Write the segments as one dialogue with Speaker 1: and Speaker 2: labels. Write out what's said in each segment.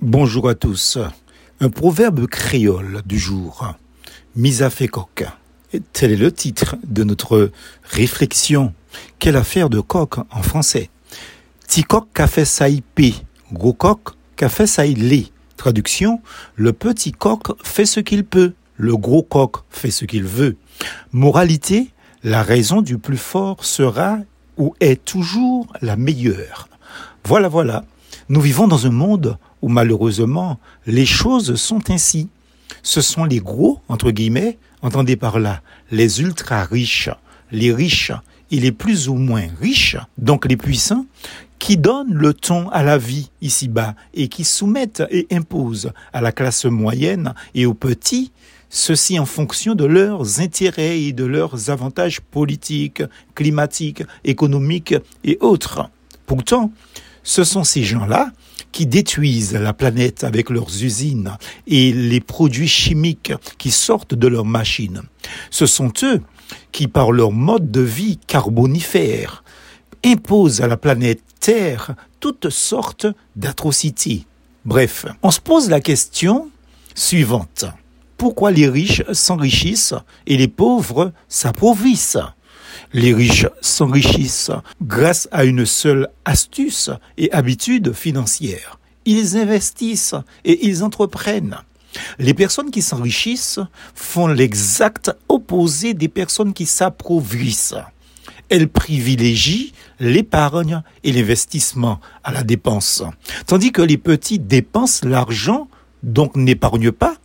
Speaker 1: Bonjour à tous. Un proverbe créole du jour. Misa fait coq. Tel est le titre de notre réflexion. Quelle affaire de coq en français? Ti coq qu'a fait ça Gros coq qu'a fait ça Traduction Le petit coq fait ce qu'il peut. Le gros coq fait ce qu'il veut. Moralité La raison du plus fort sera ou est toujours la meilleure. Voilà, voilà. Nous vivons dans un monde où malheureusement les choses sont ainsi. Ce sont les gros, entre guillemets, entendez par là, les ultra riches, les riches et les plus ou moins riches, donc les puissants, qui donnent le ton à la vie ici-bas et qui soumettent et imposent à la classe moyenne et aux petits, ceci en fonction de leurs intérêts et de leurs avantages politiques, climatiques, économiques et autres. Pourtant, ce sont ces gens-là qui détruisent la planète avec leurs usines et les produits chimiques qui sortent de leurs machines. Ce sont eux qui, par leur mode de vie carbonifère, imposent à la planète Terre toutes sortes d'atrocités. Bref, on se pose la question suivante. Pourquoi les riches s'enrichissent et les pauvres s'appauvrissent? Les riches s'enrichissent grâce à une seule astuce et habitude financière. Ils investissent et ils entreprennent. Les personnes qui s'enrichissent font l'exact opposé des personnes qui s'appauvrissent. Elles privilégient l'épargne et l'investissement à la dépense, tandis que les petits dépensent l'argent, donc n'épargnent pas,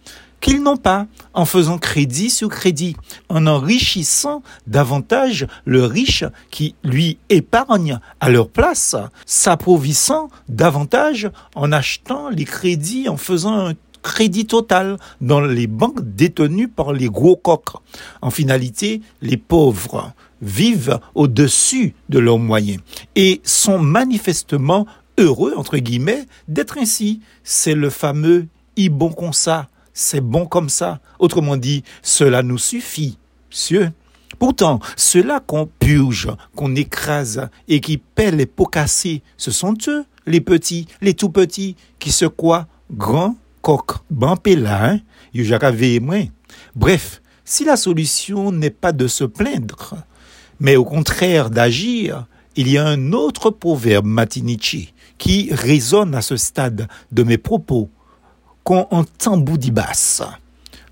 Speaker 1: qu'ils n'ont pas, en faisant crédit sur crédit, en enrichissant davantage le riche qui lui épargne à leur place, s'approvissant davantage en achetant les crédits, en faisant un crédit total dans les banques détenues par les gros coqs. En finalité, les pauvres vivent au-dessus de leurs moyens et sont manifestement heureux, entre guillemets, d'être ainsi. C'est le fameux i bon ça c'est bon comme ça. Autrement dit, cela nous suffit, monsieur. Pourtant, ceux-là qu'on purge, qu'on écrase et qui paient les pots cassés, ce sont eux, les petits, les tout petits, qui se croient grands coq, ban pélin, hein. Bref, si la solution n'est pas de se plaindre, mais au contraire d'agir, il y a un autre proverbe matinichi qui résonne à ce stade de mes propos qu'on entend.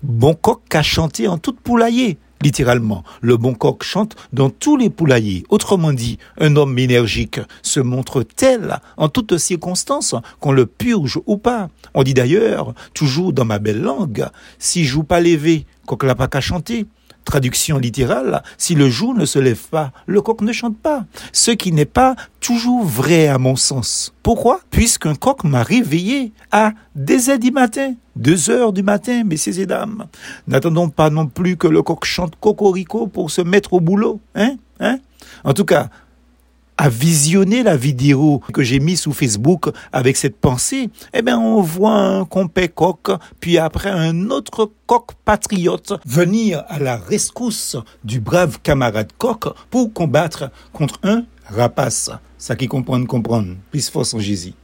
Speaker 1: Bon coq a chanté en toute poulailler, littéralement. Le bon coq chante dans tous les poulaillers. Autrement dit, un homme énergique se montre tel en toutes circonstances, qu'on le purge ou pas. On dit d'ailleurs, toujours dans ma belle langue, si joue pas levé, coq l'a pas qu'à chanter. Traduction littérale, si le jour ne se lève pas, le coq ne chante pas. Ce qui n'est pas toujours vrai à mon sens. Pourquoi? Puisqu'un coq m'a réveillé à des heures du matin, deux heures du matin, messieurs et dames. N'attendons pas non plus que le coq chante cocorico pour se mettre au boulot, hein Hein? En tout cas, à visionner la vidéo que j'ai mise sous Facebook avec cette pensée, eh bien, on voit un compé coq, puis après un autre coq patriote venir à la rescousse du brave camarade coq pour combattre contre un rapace. Ça qui comprendre, comprendre. Plus force en Jésus.